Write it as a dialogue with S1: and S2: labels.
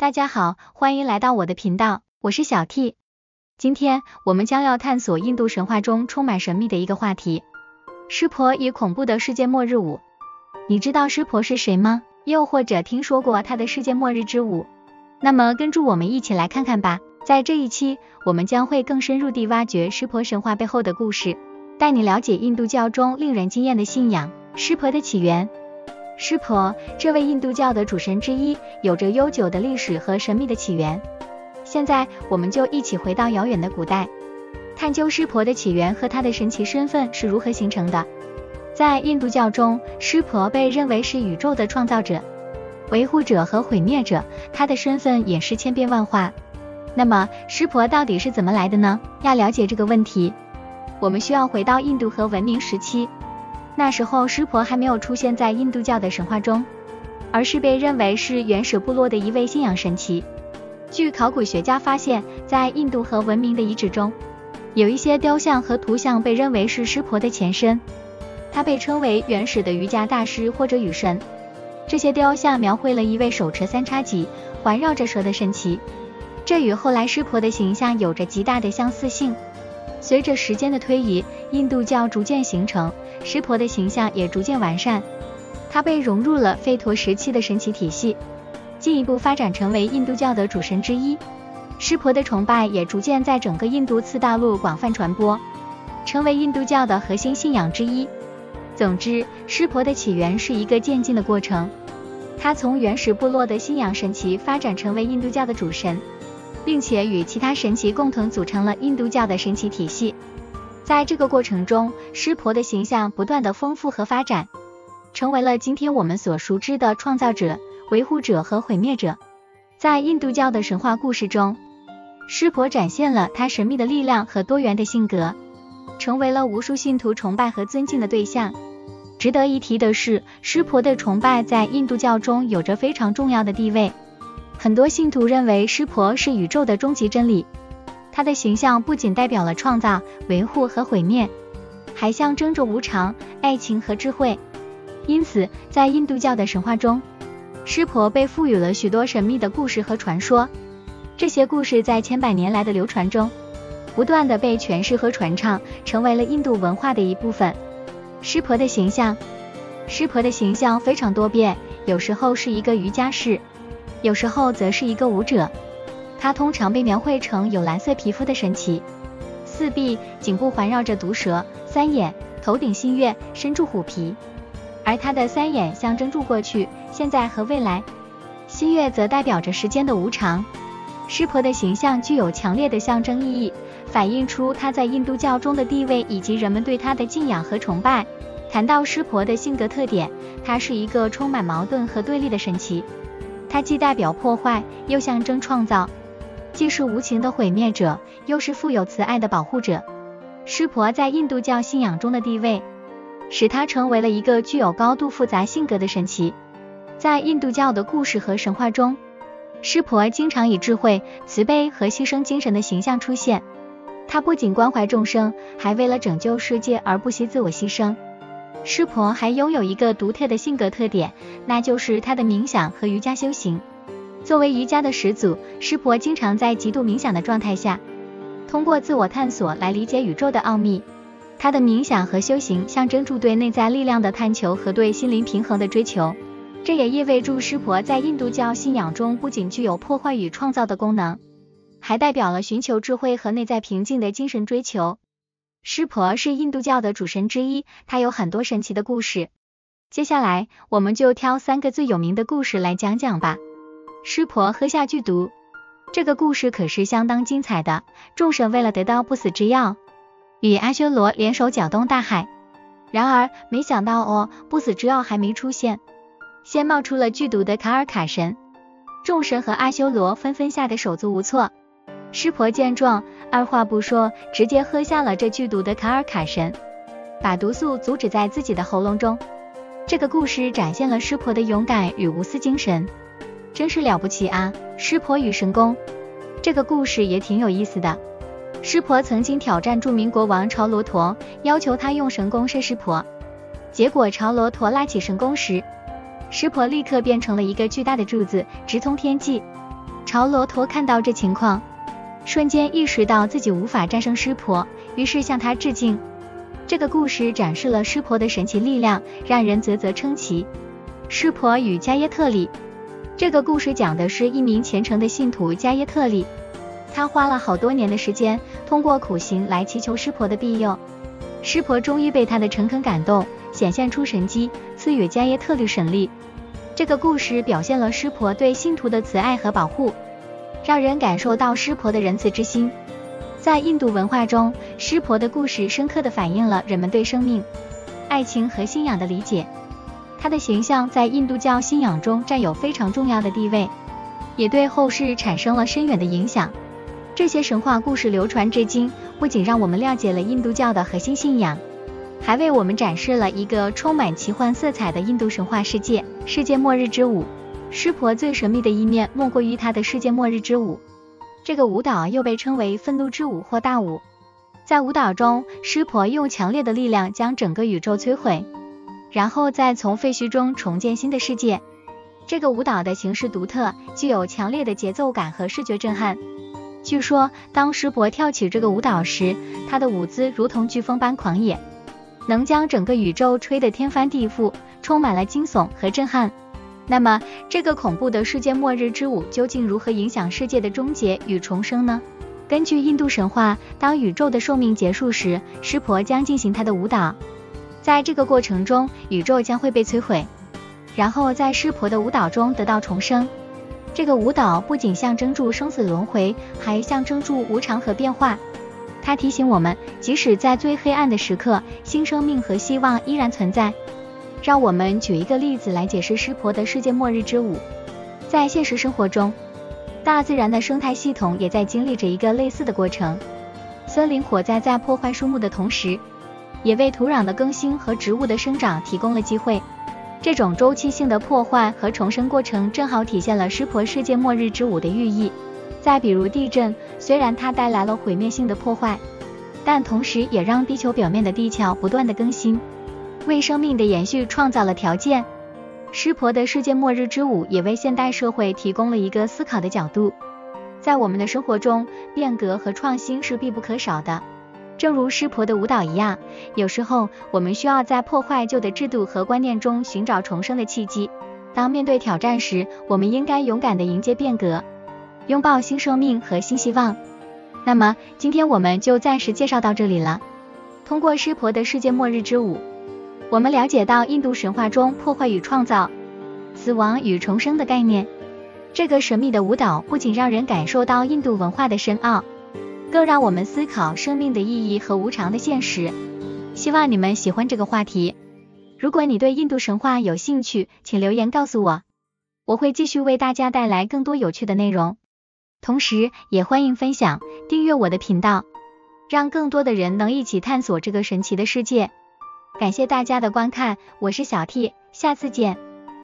S1: 大家好，欢迎来到我的频道，我是小 T。今天我们将要探索印度神话中充满神秘的一个话题——湿婆与恐怖的世界末日舞。你知道湿婆是谁吗？又或者听说过他的世界末日之舞？那么跟住我们一起来看看吧。在这一期，我们将会更深入地挖掘湿婆神话背后的故事，带你了解印度教中令人惊艳的信仰——湿婆的起源。湿婆，这位印度教的主神之一，有着悠久的历史和神秘的起源。现在，我们就一起回到遥远的古代，探究湿婆的起源和他的神奇身份是如何形成的。在印度教中，湿婆被认为是宇宙的创造者、维护者和毁灭者，他的身份也是千变万化。那么，湿婆到底是怎么来的呢？要了解这个问题，我们需要回到印度和文明时期。那时候，湿婆还没有出现在印度教的神话中，而是被认为是原始部落的一位信仰神奇。据考古学家发现，在印度和文明的遗址中，有一些雕像和图像被认为是湿婆的前身。他被称为原始的瑜伽大师或者雨神。这些雕像描绘了一位手持三叉戟、环绕着蛇的神奇，这与后来湿婆的形象有着极大的相似性。随着时间的推移，印度教逐渐形成。湿婆的形象也逐渐完善，他被融入了吠陀时期的神奇体系，进一步发展成为印度教的主神之一。湿婆的崇拜也逐渐在整个印度次大陆广泛传播，成为印度教的核心信仰之一。总之，湿婆的起源是一个渐进的过程，他从原始部落的信仰神奇发展成为印度教的主神，并且与其他神奇共同组成了印度教的神奇体系。在这个过程中，湿婆的形象不断的丰富和发展，成为了今天我们所熟知的创造者、维护者和毁灭者。在印度教的神话故事中，湿婆展现了他神秘的力量和多元的性格，成为了无数信徒崇拜和尊敬的对象。值得一提的是，湿婆的崇拜在印度教中有着非常重要的地位，很多信徒认为湿婆是宇宙的终极真理。他的形象不仅代表了创造、维护和毁灭，还象征着无常、爱情和智慧。因此，在印度教的神话中，湿婆被赋予了许多神秘的故事和传说。这些故事在千百年来的流传中，不断的被诠释和传唱，成为了印度文化的一部分。湿婆的形象，湿婆的形象非常多变，有时候是一个瑜伽士，有时候则是一个舞者。他通常被描绘成有蓝色皮肤的神奇，四臂、颈部环绕着毒蛇，三眼，头顶新月，身住虎皮。而他的三眼象征住过去、现在和未来，新月则代表着时间的无常。湿婆的形象具有强烈的象征意义，反映出他在印度教中的地位以及人们对他的敬仰和崇拜。谈到湿婆的性格特点，他是一个充满矛盾和对立的神奇，它既代表破坏，又象征创造。既是无情的毁灭者，又是富有慈爱的保护者。湿婆在印度教信仰中的地位，使他成为了一个具有高度复杂性格的神奇。在印度教的故事和神话中，湿婆经常以智慧、慈悲和牺牲精神的形象出现。他不仅关怀众生，还为了拯救世界而不惜自我牺牲。湿婆还拥有一个独特的性格特点，那就是她的冥想和瑜伽修行。作为瑜伽的始祖，湿婆经常在极度冥想的状态下，通过自我探索来理解宇宙的奥秘。她的冥想和修行象征住对内在力量的探求和对心灵平衡的追求。这也意味着湿婆在印度教信仰中不仅具有破坏与创造的功能，还代表了寻求智慧和内在平静的精神追求。湿婆是印度教的主神之一，他有很多神奇的故事。接下来，我们就挑三个最有名的故事来讲讲吧。湿婆喝下剧毒，这个故事可是相当精彩的。众神为了得到不死之药，与阿修罗联手搅动大海。然而没想到哦，不死之药还没出现，先冒出了剧毒的卡尔卡神。众神和阿修罗纷纷吓得手足无措。湿婆见状，二话不说，直接喝下了这剧毒的卡尔卡神，把毒素阻止在自己的喉咙中。这个故事展现了湿婆的勇敢与无私精神。真是了不起啊！湿婆与神功，这个故事也挺有意思的。湿婆曾经挑战著名国王朝罗陀，要求他用神功射湿婆。结果朝罗陀拉起神功时，湿婆立刻变成了一个巨大的柱子，直通天际。朝罗陀看到这情况，瞬间意识到自己无法战胜湿婆，于是向他致敬。这个故事展示了湿婆的神奇力量，让人啧啧称奇。湿婆与迦耶特里，这个故事讲的是一名虔诚的信徒迦耶特里，他花了好多年的时间，通过苦行来祈求湿婆的庇佑。湿婆终于被他的诚恳感动，显现出神迹，赐予迦耶特里神力。这个故事表现了湿婆对信徒的慈爱和保护，让人感受到湿婆的仁慈之心。在印度文化中，湿婆的故事深刻地反映了人们对生命、爱情和信仰的理解。他的形象在印度教信仰中占有非常重要的地位，也对后世产生了深远的影响。这些神话故事流传至今，不仅让我们了解了印度教的核心信仰，还为我们展示了一个充满奇幻色彩的印度神话世界。世界末日之舞，湿婆最神秘的一面莫过于她的世界末日之舞。这个舞蹈又被称为愤怒之舞或大舞，在舞蹈中，湿婆用强烈的力量将整个宇宙摧毁，然后再从废墟中重建新的世界。这个舞蹈的形式独特，具有强烈的节奏感和视觉震撼。据说，当湿婆跳起这个舞蹈时，她的舞姿如同飓风般狂野，能将整个宇宙吹得天翻地覆，充满了惊悚和震撼。那么，这个恐怖的世界末日之舞究竟如何影响世界的终结与重生呢？根据印度神话，当宇宙的寿命结束时，湿婆将进行他的舞蹈。在这个过程中，宇宙将会被摧毁，然后在湿婆的舞蹈中得到重生。这个舞蹈不仅象征住生死轮回，还象征住无常和变化。它提醒我们，即使在最黑暗的时刻，新生命和希望依然存在。让我们举一个例子来解释湿婆的世界末日之舞。在现实生活中，大自然的生态系统也在经历着一个类似的过程。森林火灾在破坏树木的同时，也为土壤的更新和植物的生长提供了机会。这种周期性的破坏和重生过程，正好体现了湿婆世界末日之舞的寓意。再比如地震，虽然它带来了毁灭性的破坏，但同时也让地球表面的地壳不断的更新。为生命的延续创造了条件。湿婆的世界末日之舞也为现代社会提供了一个思考的角度。在我们的生活中，变革和创新是必不可少的。正如湿婆的舞蹈一样，有时候我们需要在破坏旧的制度和观念中寻找重生的契机。当面对挑战时，我们应该勇敢地迎接变革，拥抱新生命和新希望。那么，今天我们就暂时介绍到这里了。通过湿婆的世界末日之舞。我们了解到印度神话中破坏与创造、死亡与重生的概念。这个神秘的舞蹈不仅让人感受到印度文化的深奥，更让我们思考生命的意义和无常的现实。希望你们喜欢这个话题。如果你对印度神话有兴趣，请留言告诉我，我会继续为大家带来更多有趣的内容。同时，也欢迎分享、订阅我的频道，让更多的人能一起探索这个神奇的世界。感谢大家的观看，我是小 T，下次见。